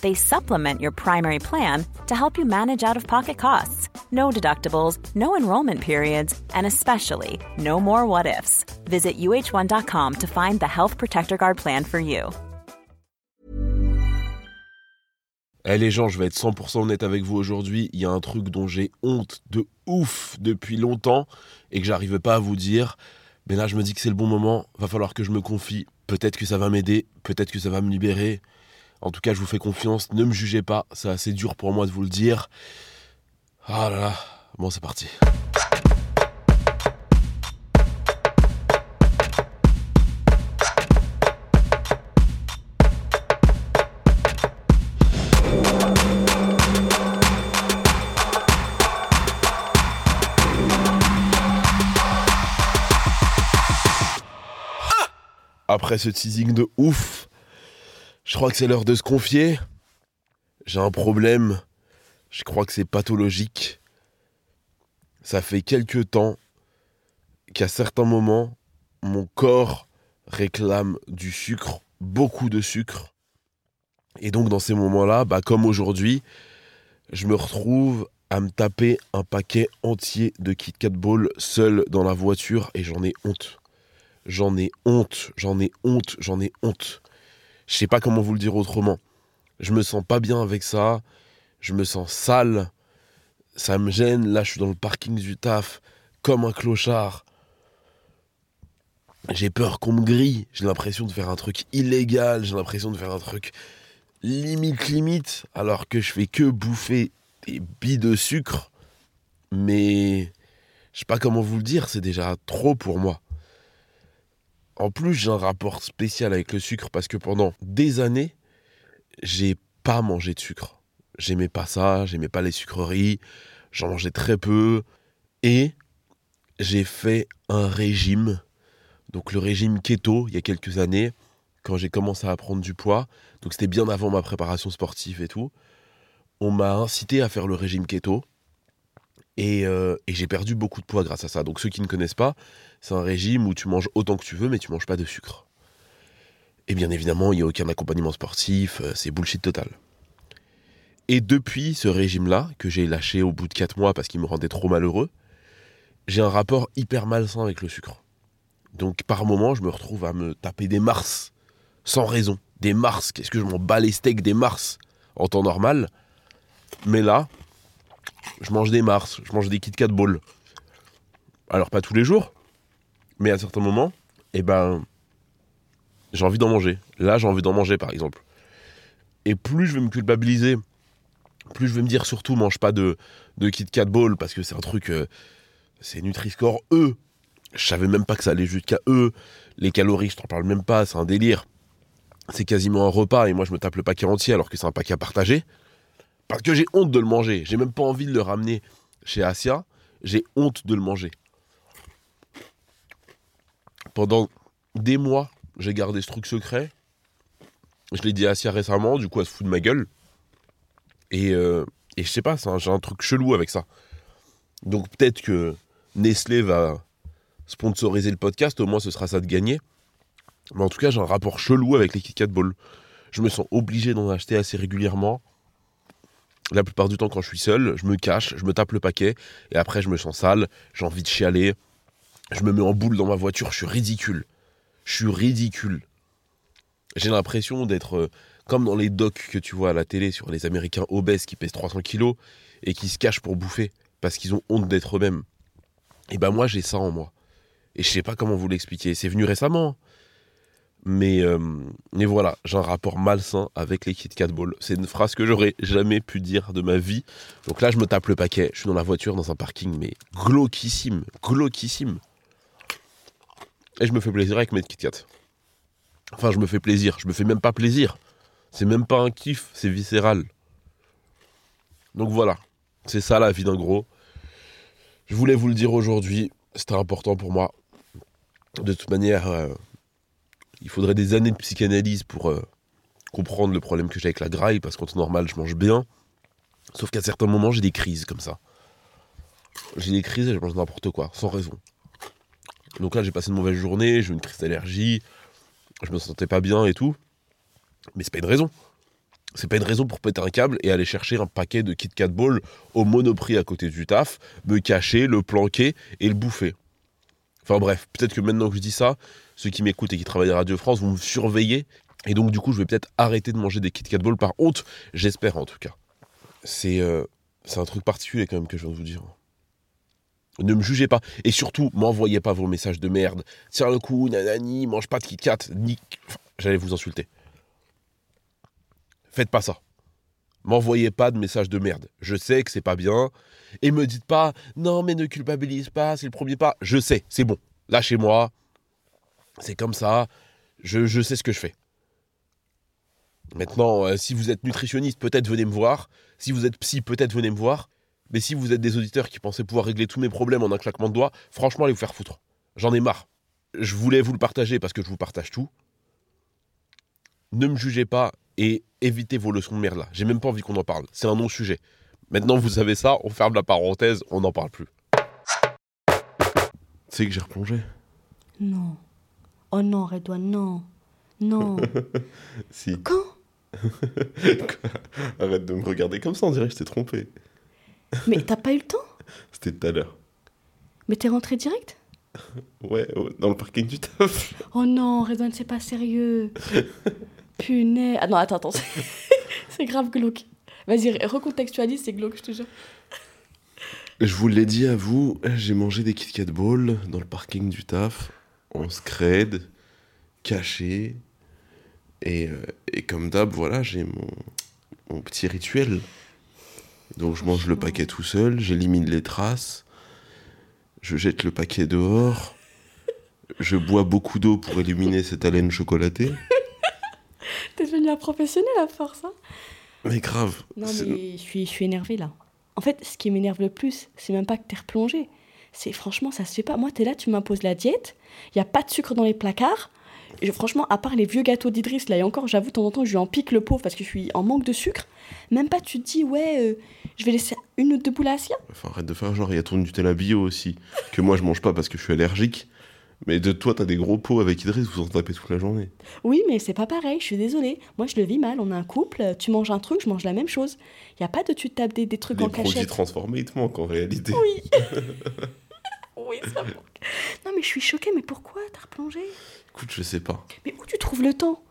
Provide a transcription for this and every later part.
they supplement your primary plan to help you manage out of pocket costs. No deductibles, no enrollment periods, and especially no more what ifs. Visit uh1.com to find the Health Protector Guard plan for you. Eh les gens, je vais être 100% honnête avec vous aujourd'hui. Il y a un truc dont j'ai honte de ouf depuis longtemps et que j'arrivais pas à vous dire. Mais là, je me dis que c'est le bon moment. Va falloir que je me confie. Peut-être que ça va m'aider. Peut-être que ça va me libérer. En tout cas, je vous fais confiance, ne me jugez pas, c'est assez dur pour moi de vous le dire. Ah là là, bon c'est parti. Après ce teasing de ouf, je crois que c'est l'heure de se confier. J'ai un problème. Je crois que c'est pathologique. Ça fait quelques temps qu'à certains moments, mon corps réclame du sucre, beaucoup de sucre. Et donc dans ces moments-là, bah, comme aujourd'hui, je me retrouve à me taper un paquet entier de Kit Kat Ball seul dans la voiture et j'en ai honte. J'en ai honte, j'en ai honte, j'en ai honte. Je sais pas comment vous le dire autrement. Je me sens pas bien avec ça. Je me sens sale. Ça me gêne. Là, je suis dans le parking du taf, comme un clochard. J'ai peur qu'on me grille. J'ai l'impression de faire un truc illégal. J'ai l'impression de faire un truc limite, limite. Alors que je fais que bouffer des billes de sucre. Mais je sais pas comment vous le dire. C'est déjà trop pour moi. En plus, j'ai un rapport spécial avec le sucre parce que pendant des années, j'ai pas mangé de sucre. J'aimais pas ça, j'aimais pas les sucreries, j'en mangeais très peu. Et j'ai fait un régime, donc le régime keto, il y a quelques années, quand j'ai commencé à prendre du poids. Donc c'était bien avant ma préparation sportive et tout. On m'a incité à faire le régime keto. Euh, et, j'ai perdu beaucoup de poids grâce à ça. Donc ceux qui ne connaissent pas, c'est un régime où tu manges autant que tu veux, mais tu manges pas de sucre. Et bien évidemment, il n'y a aucun accompagnement sportif, euh, c'est bullshit total. Et depuis ce régime-là, que j'ai lâché au bout de 4 mois parce qu'il me rendait trop malheureux, j'ai un rapport hyper malsain avec le sucre. Donc par moment, je me retrouve à me taper des mars, sans raison. Des mars, qu'est-ce que je m'en bats les steaks des mars en temps normal? Mais là, je mange des Mars, je mange des Kit Kat Ball. Alors pas tous les jours, mais à certains moments, eh ben, j'ai envie d'en manger. Là, j'ai envie d'en manger, par exemple. Et plus je vais me culpabiliser, plus je vais me dire surtout, mange pas de, de Kit Kat Ball, parce que c'est un truc, euh, c'est Nutri-Score E. Je savais même pas que ça allait jusqu'à E. Les calories, je t'en parle même pas, c'est un délire. C'est quasiment un repas, et moi je me tape le paquet entier alors que c'est un paquet à partager. Parce que j'ai honte de le manger. J'ai même pas envie de le ramener chez Asia. J'ai honte de le manger. Pendant des mois, j'ai gardé ce truc secret. Je l'ai dit à Asia récemment, du coup, elle se fout de ma gueule. Et, euh, je sais pas, j'ai un truc chelou avec ça. Donc peut-être que Nestlé va sponsoriser le podcast, au moins ce sera ça de gagner. Mais en tout cas, j'ai un rapport chelou avec les KitKat Ball. Je me sens obligé d'en acheter assez régulièrement la plupart du temps, quand je suis seul, je me cache, je me tape le paquet, et après, je me sens sale, j'ai envie de chialer, je me mets en boule dans ma voiture, je suis ridicule. Je suis ridicule. J'ai l'impression d'être euh, comme dans les docs que tu vois à la télé sur les Américains obèses qui pèsent 300 kilos et qui se cachent pour bouffer. parce qu'ils ont honte d'être eux-mêmes. Et ben moi, j'ai ça en moi. Et je sais pas comment vous l'expliquer. C'est venu récemment. Mais, euh, mais voilà, j'ai un rapport malsain avec les Kit Kat Balls. C'est une phrase que j'aurais jamais pu dire de ma vie. Donc là, je me tape le paquet. Je suis dans la voiture, dans un parking, mais glauquissime, glauquissime. Et je me fais plaisir avec mes Kit Kat. Enfin, je me fais plaisir. Je me fais même pas plaisir. C'est même pas un kiff, c'est viscéral. Donc voilà, c'est ça la vie d'un gros. Je voulais vous le dire aujourd'hui, c'était important pour moi. De toute manière, euh, il faudrait des années de psychanalyse pour euh, comprendre le problème que j'ai avec la graille, parce qu'en temps normal, je mange bien. Sauf qu'à certains moments, j'ai des crises comme ça. J'ai des crises et je mange n'importe quoi, sans raison. Donc là, j'ai passé une mauvaise journée, j'ai eu une crise d'allergie, je me sentais pas bien et tout. Mais c'est pas une raison. C'est pas une raison pour péter un câble et aller chercher un paquet de Kit Kat Ball au monoprix à côté du taf, me cacher, le planquer et le bouffer. Enfin bref, peut-être que maintenant que je dis ça, ceux qui m'écoutent et qui travaillent à Radio France vont me surveiller. Et donc du coup, je vais peut-être arrêter de manger des Kit Kat Ball par honte. J'espère en tout cas. C'est euh, un truc particulier quand même que je viens de vous dire. Ne me jugez pas. Et surtout, m'envoyez pas vos messages de merde. Tiens le coup, nanani, mange pas de Kit Kat. J'allais vous insulter. Faites pas ça. M'envoyez pas de messages de merde. Je sais que c'est pas bien. Et me dites pas, non, mais ne culpabilise pas, c'est le premier pas. Je sais, c'est bon. Lâchez-moi. C'est comme ça. Je, je sais ce que je fais. Maintenant, euh, si vous êtes nutritionniste, peut-être venez me voir. Si vous êtes psy, peut-être venez me voir. Mais si vous êtes des auditeurs qui pensaient pouvoir régler tous mes problèmes en un claquement de doigts, franchement, allez vous faire foutre. J'en ai marre. Je voulais vous le partager parce que je vous partage tout. Ne me jugez pas et évitez vos leçons de merde là. J'ai même pas envie qu'on en parle. C'est un non-sujet. Maintenant, vous savez ça, on ferme la parenthèse, on n'en parle plus. Sais que j'ai replongé Non. Oh non, Redouane, non. Non. Si. Quand Arrête de me regarder comme ça, on dirait que je t'ai trompé. Mais t'as pas eu le temps C'était tout à l'heure. Mais t'es rentré direct Ouais, dans le parking du taf. Oh non, Redouane, c'est pas sérieux. Punaise. Ah non, attends, attends. c'est- c'est grave glauque. Vas-y, recontextualise, c'est glauque, je te jure. Je vous l'ai dit à vous, j'ai mangé des Kit Kat Balls dans le parking du taf, en scred, caché. Et, euh, et comme d'hab, voilà, j'ai mon, mon petit rituel. Donc je mange le paquet tout seul, j'élimine les traces, je jette le paquet dehors, je bois beaucoup d'eau pour éliminer cette haleine chocolatée. T'es devenu un professionnel à force, hein Mais grave. Non, mais je suis, je suis énervée là. En fait, ce qui m'énerve le plus, c'est même pas que t'es replongé. C'est franchement, ça se fait pas. Moi, t'es là, tu m'imposes la diète. Il y a pas de sucre dans les placards. Franchement, à part les vieux gâteaux d'Idriss, là, et encore, j'avoue, de temps en temps, je lui en pique le pauvre parce que je suis en manque de sucre. Même pas, tu te dis, ouais, euh, je vais laisser une ou deux boules à Asia. Enfin, arrête de faire genre, il y a ton Nutella bio aussi, que moi je mange pas parce que je suis allergique. Mais de toi, t'as des gros pots avec Idriss, vous en tapez toute la journée. Oui, mais c'est pas pareil, je suis désolée. Moi, je le vis mal. On est un couple, tu manges un truc, je mange la même chose. Il y a pas de tu te tapes des, des trucs Les en produits cachette. transformés, ils te manquent en réalité. Oui. oui, ça manque. Non, mais je suis choquée, mais pourquoi t'as replongé? Écoute, je sais pas. Mais où tu trouves le temps?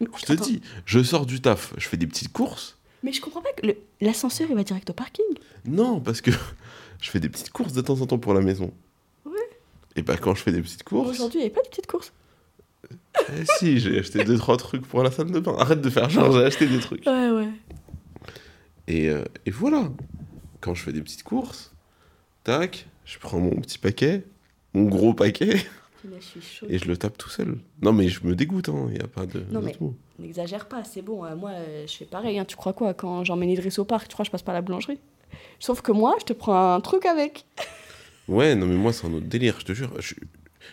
Mais Je te dis, je sors du taf, je fais des petites courses. Mais je comprends pas que l'ascenseur il va direct au parking. Non, parce que je fais des petites courses de temps en temps pour la maison. Et bah quand je fais des petites courses, Aujourd'hui, il n'y avait pas de petites courses. eh si, j'ai acheté deux trois trucs pour la salle de bain. Arrête de faire genre, j'ai acheté des trucs. Ouais, ouais. Et, euh, et voilà. Quand je fais des petites courses, tac, je prends mon petit paquet, mon gros paquet, Là, je et je le tape tout seul. Non mais je me dégoûte, hein, il n'y a pas de... Non, mais-. N'exagère pas, c'est bon. euh, moi, euh, je fais pareil. hein. Tu crois quoi Quand j'emmène Idriss au parc, tu crois que je passe par la boulangerie? Sauf que moi, je te prends un truc avec. Ouais, non mais moi c'est un autre délire, je te jure. je-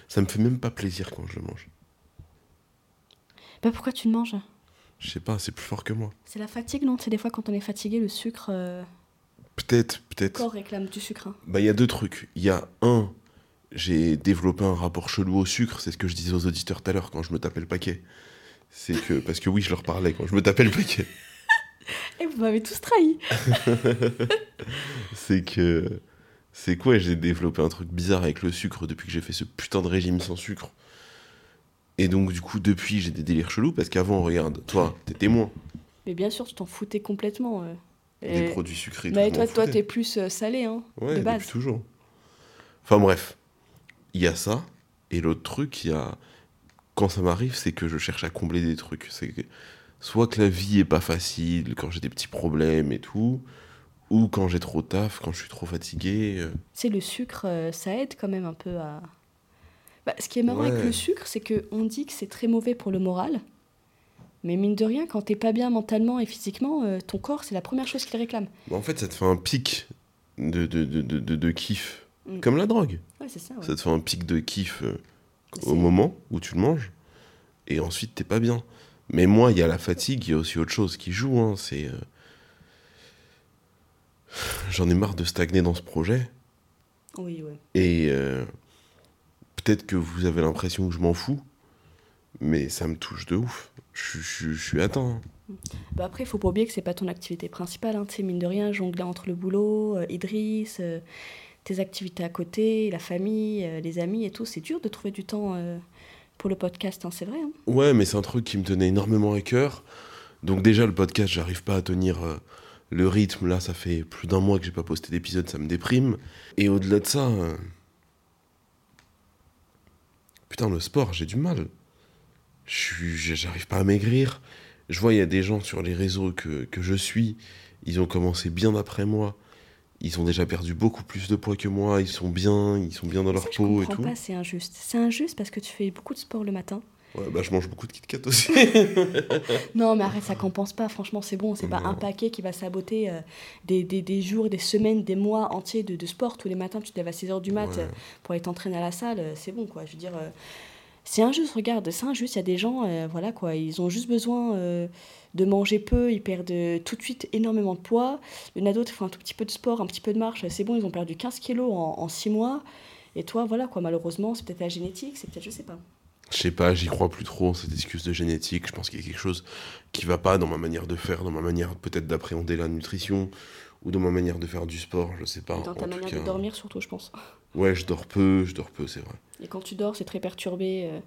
Ça me fait même pas plaisir quand je le mange. Bah, pourquoi tu le manges? Je sais pas, c'est plus fort que moi. C'est la fatigue, non? C'est des fois quand on est fatigué, le sucre. euh, Peut-être, Le peut-être. corps réclame du sucre. hein. Bah il y a deux trucs. Il y a un, j'ai développé un rapport chelou au sucre, c'est ce que je disais aux auditeurs tout à l'heure quand je me tapais le paquet. C'est que, parce que oui, je leur parlais quand je me tapais le paquet. Et vous m'avez tous trahi. C'est que, c'est quoi, j'ai développé un truc bizarre avec le sucre depuis que j'ai fait ce putain de régime sans sucre. Et donc du coup, depuis, j'ai des délires chelous parce qu'avant, regarde, toi, t'es témoin. Mais bien sûr, tu t'en foutais complètement. euh. des Et- produits sucrés. Mais toi, toi, t'es plus euh, salé, hein, Ouais, de depuis base. toujours. Enfin bref, il y a ça. Et l'autre truc, il y a. Quand ça m'arrive, c'est que je cherche à combler des trucs. C'est que soit que la vie est pas facile, quand j'ai des petits problèmes et tout, ou quand j'ai trop taf, quand je suis trop fatigué. euh, sais, le sucre, euh, ça aide quand même un peu à. Bah, ce qui est marrant Ouais. avec le sucre, c'est qu'on dit que c'est très mauvais pour le moral. Mais mine de rien, quand t'es pas bien mentalement et physiquement, euh, ton corps, c'est la première chose qu'il réclame. bah, en fait, ça te fait un pic de, de, de, de, de- kiff. Mm. Comme la drogue. Ouais, c'est ça. ouais. Ça te fait un pic de kiff euh, C'est- au moment où tu le manges. Et ensuite, t'es pas bien. Mais moi, il y a la fatigue, il y a aussi autre chose qui joue. hein, c'est. euh, J'en ai marre de stagner dans ce projet. Oui, ouais. Et euh, peut-être que vous avez l'impression que je m'en fous. Mais ça me touche de ouf. Je, je- je suis atteint. hein. Bah après, faut pas oublier que c'est pas ton activité principale. Hein. Tu sais, mine de rien, jongler entre le boulot, euh, Idriss, euh, tes activités à côté, la famille, euh, les amis et tout. C'est dur de trouver du temps pour le podcast, hein, c'est vrai. hein. Ouais, mais c'est un truc qui me tenait énormément à cœur. Donc déjà, le podcast, j'arrive pas à tenir le rythme. Là, ça fait plus d'un mois que j'ai pas posté d'épisode, ça me déprime. Et au-delà de ça... euh, Putain, le sport, j'ai du mal. Je J'arrive pas à maigrir. Je vois, il y a des gens sur les réseaux que, que je suis. Ils ont commencé bien après moi. Ils ont déjà perdu beaucoup plus de poids que moi. Ils sont bien, ils sont bien dans leur Ça, je peau et comprends tout. pas, c'est injuste. C'est injuste parce que tu fais beaucoup de sport le matin. Ouais, bah, je mange beaucoup de Kit Kat aussi. Non, mais arrête, ça compense pas. Franchement, c'est bon. C'est pas un paquet qui va saboter euh, des, des, des jours, des semaines, des mois entiers de, de sport. Tous les matins, tu te lèves à 6h du mat Ouais. euh, pour aller t'entraîner à la salle. euh, C'est bon, quoi. Je veux dire, c'est injuste. Regarde, c'est injuste. Il y a des gens, voilà, quoi. Ils ont juste besoin de manger peu. Ils perdent tout de suite énormément de poids. Il y en a d'autres qui font un tout petit peu de sport, un petit peu de marche. C'est bon, ils ont perdu 15 kilos en, 6 mois. Et toi, voilà, quoi. Malheureusement, c'est peut-être la génétique, c'est peut-être, je sais pas. Je sais pas, j'y crois plus trop, cette excuse de génétique. Je pense qu'il y a quelque chose qui va pas dans ma manière de faire, dans ma manière peut-être d'appréhender la nutrition, ou dans ma manière de faire du sport, je sais pas. Dans ta En tout manière cas, de dormir, surtout, je pense. Ouais, je dors peu, je dors peu, c'est vrai. Et quand tu dors, c'est très perturbé. euh,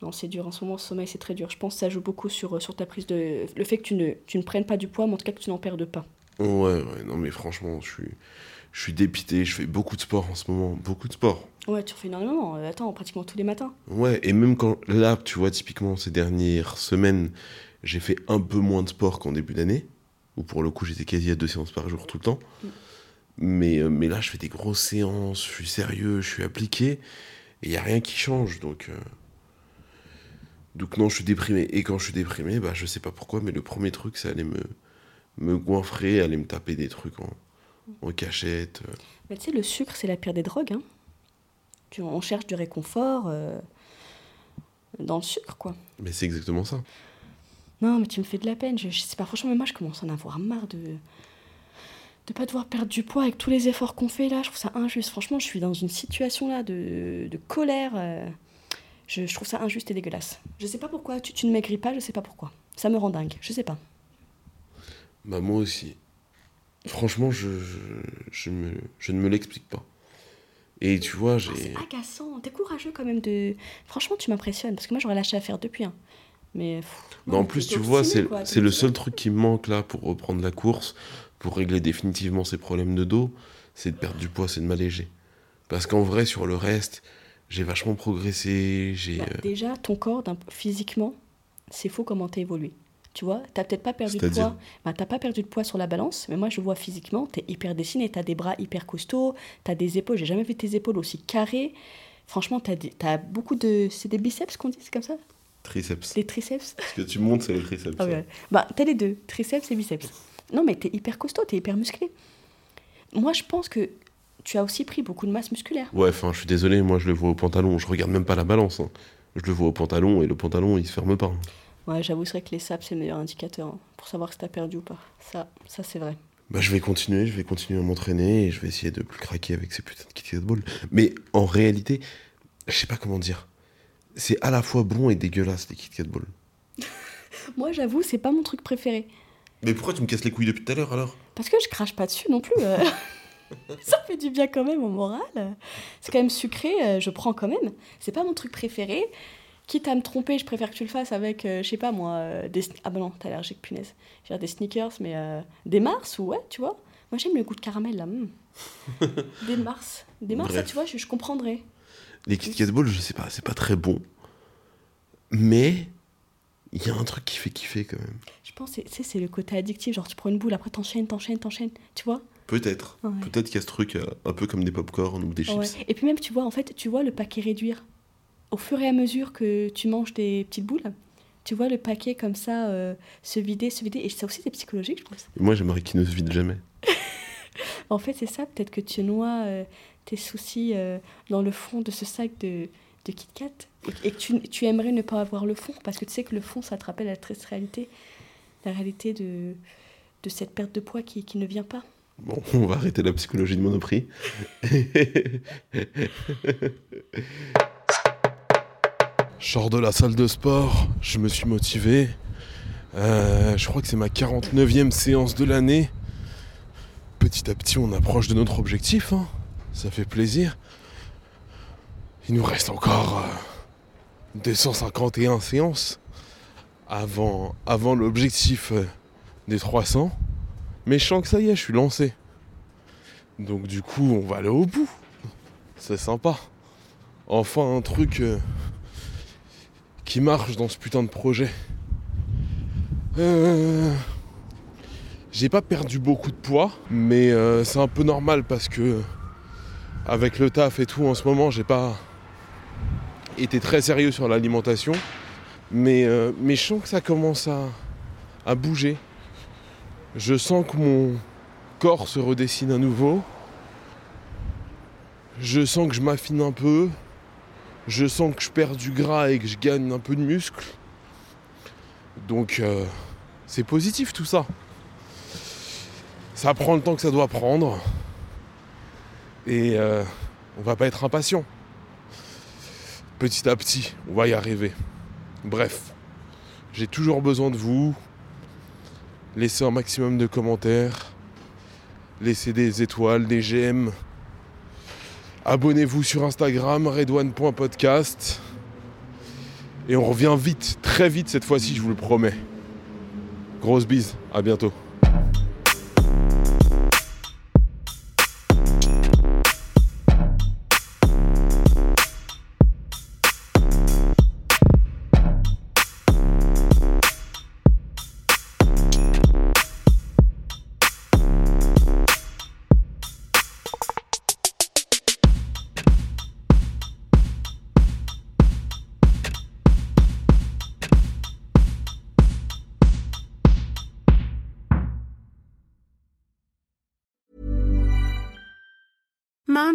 Non, c'est dur. En ce moment, le sommeil, c'est très dur. Je pense que ça joue beaucoup sur, euh, sur ta prise de. Le fait que tu ne, tu ne prennes pas du poids, mais en tout cas que tu n'en perdes pas. Ouais, ouais, non mais franchement, je suis, je suis dépité, je fais beaucoup de sport en ce moment, beaucoup de sport. Ouais, tu refais énormément. Euh, Attends, pratiquement tous les matins. Ouais, et même quand, là, tu vois, typiquement, ces dernières semaines, j'ai fait un peu moins de sport qu'en début d'année, où pour le coup, j'étais quasi à deux séances par jour tout le temps. Mm. Mais, euh, mais là, je fais des grosses séances, je suis sérieux, je suis appliqué, et il n'y a rien qui change, donc... euh, Donc non, je suis déprimé. Et quand je suis déprimé, bah, je sais pas pourquoi, mais le premier truc, c'est aller me, me goinfrer, aller me taper des trucs en, en cachette. euh. Mais tu sais, le sucre, c'est la pire des drogues. Hein. Tu- on cherche du réconfort euh, dans le sucre, quoi. Mais c'est exactement ça. Non, mais tu me fais de la peine. Je, je sais pas, franchement, mais moi, je commence à en avoir marre de de pas devoir perdre du poids avec tous les efforts qu'on fait là. Je trouve ça injuste. Franchement, je suis dans une situation là de, de colère. euh, je, je trouve ça injuste et dégueulasse. Je sais pas pourquoi. Tu, tu ne maigris pas, je sais pas pourquoi. Ça me rend dingue. Je sais pas. Bah moi aussi. Franchement, je, je, je me, je ne me l'explique pas. Et tu vois, Ah, j'ai... c'est agaçant. T'es courageux quand même de. Franchement, tu m'impressionnes parce que moi, j'aurais lâché à faire depuis. hein. Mais. Mais en plus, tu vois, c'est le seul truc qui me manque là pour reprendre la course, pour régler définitivement ces problèmes de dos, c'est de perdre du poids, c'est de m'alléger. Parce qu'en vrai, sur le reste, j'ai vachement progressé, j'ai... Bah, euh, déjà, ton corps, physiquement, c'est faux comment t'as évolué. Tu vois, t'as peut-être pas perdu de poids. Bah, t'as pas perdu de poids sur la balance, mais moi je vois physiquement, t'es hyper dessiné, t'as des bras hyper costauds, t'as des épaules, j'ai jamais vu tes épaules aussi carrées. Franchement, t'as des- t'as beaucoup de. C'est des biceps qu'on dit, c'est comme ça? Triceps. Les triceps? Ce que tu montes, c'est les triceps. Ah ouais. Bah, t'as les deux, triceps et biceps. Non, mais t'es hyper costaud, t'es hyper musclé. Moi, je pense que tu as aussi pris beaucoup de masse musculaire. Ouais, enfin, je suis désolé, moi je le vois au pantalon, je regarde même pas la balance. hein. Je le vois au pantalon et le pantalon il se ferme pas. Ouais, j'avoue, c'est vrai que les saps, c'est le meilleur indicateur hein, pour savoir si t'as perdu ou pas. Ça, ça c'est vrai. Bah, je vais continuer, je vais continuer à m'entraîner et je vais essayer de plus craquer avec ces putains de Kit Kat Ball. Mais en réalité, je sais pas comment dire. C'est à la fois bon et dégueulasse les Kit Kat Ball. Moi, j'avoue, c'est pas mon truc préféré. Mais pourquoi tu me casses les couilles depuis tout à l'heure alors? Parce que je crache pas dessus non plus. euh. ça fait du bien quand même au moral. C'est quand même sucré, euh, je prends quand même. C'est pas mon truc préféré. Quitte à me tromper, je préfère que tu le fasses avec, euh, je sais pas moi, euh, des. Ah bah non, t'es allergique, punaise. Je veux dire des sneakers, mais euh, des Mars, ou ouais, tu vois. Moi j'aime le goût de caramel là. mm. des Mars. Des Mars, ça, tu vois, je, je comprendrais. Les Kit Kat Balls, je sais pas, c'est pas très bon. Mais il y a un truc qui fait kiffer quand même. Je pense, tu sais, c'est le côté addictif. Genre, tu prends une boule, après t'enchaînes, t'enchaînes, t'enchaînes. Tu vois Peut-être. Ouais. Peut-être qu'il y a ce truc un peu comme des popcorn ou des chips. Ouais. Et puis même, tu vois, en fait, tu vois le paquet réduire. Au fur et à mesure que tu manges des petites boules, tu vois le paquet comme ça euh, se vider, se vider. Et ça aussi, c'est psychologique, je pense. Moi, j'aimerais qu'il ne se vide jamais. En fait, c'est ça. Peut-être que tu noies euh, tes soucis euh, dans le fond de ce sac de, de Kit Kat. Et, et que tu, tu aimerais ne pas avoir le fond. Parce que tu sais que le fond, ça te rappelle la triste réalité. La réalité de, de cette perte de poids qui, qui ne vient pas. Bon, on va arrêter la psychologie de Monoprix. Je sors de la salle de sport, je me suis motivé. Euh, je crois que c'est ma 49e séance de l'année. Petit à petit, on approche de notre objectif. hein. Ça fait plaisir. Il nous reste encore euh, 251 séances avant, l'objectif euh, des 300. Mais je sens que ça y est, je suis lancé. Donc du coup, on va aller au bout. C'est sympa. Enfin un truc euh, qui marche dans ce putain de projet. Euh, J'ai pas perdu beaucoup de poids, mais euh, c'est un peu normal parce que avec le taf et tout en ce moment, j'ai pas été très sérieux sur l'alimentation. Mais, euh, je sens que ça commence à bouger. Je sens que mon corps se redessine à nouveau. Je sens que je m'affine un peu. Je sens que je perds du gras et que je gagne un peu de muscle. Donc euh, c'est positif tout ça. Ça prend le temps que ça doit prendre. Et euh, on va pas être impatient. Petit à petit, on va y arriver. Bref, j'ai toujours besoin de vous. Laissez un maximum de commentaires. Laissez des étoiles, des j'aime. Abonnez-vous sur Instagram, redone.podcast. Et on revient vite, très vite cette fois-ci, je vous le promets. Grosse bise, à bientôt.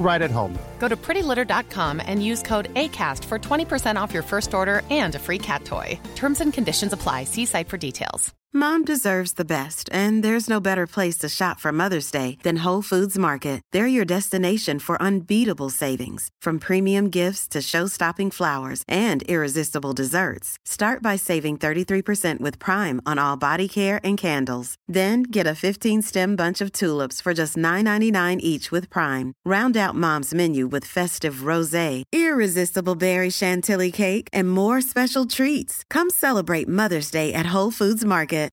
right at home. Go to prettylitter.com and use code ACAST for 20% off your first order and a free cat toy. Terms and conditions apply. See site for details. Mom deserves the best, and there's no better place to shop for Mother's Day than Whole Foods Market. They're your destination for unbeatable savings, from premium gifts to show-stopping flowers and irresistible desserts. Start by saving 33% with Prime on all body care and candles. Then get a 15-stem bunch of tulips for just $9.99 each with Prime. Round out Mom's menu with festive rosé, irresistible berry chantilly cake, and more special treats. Come celebrate Mother's Day at Whole Foods Market.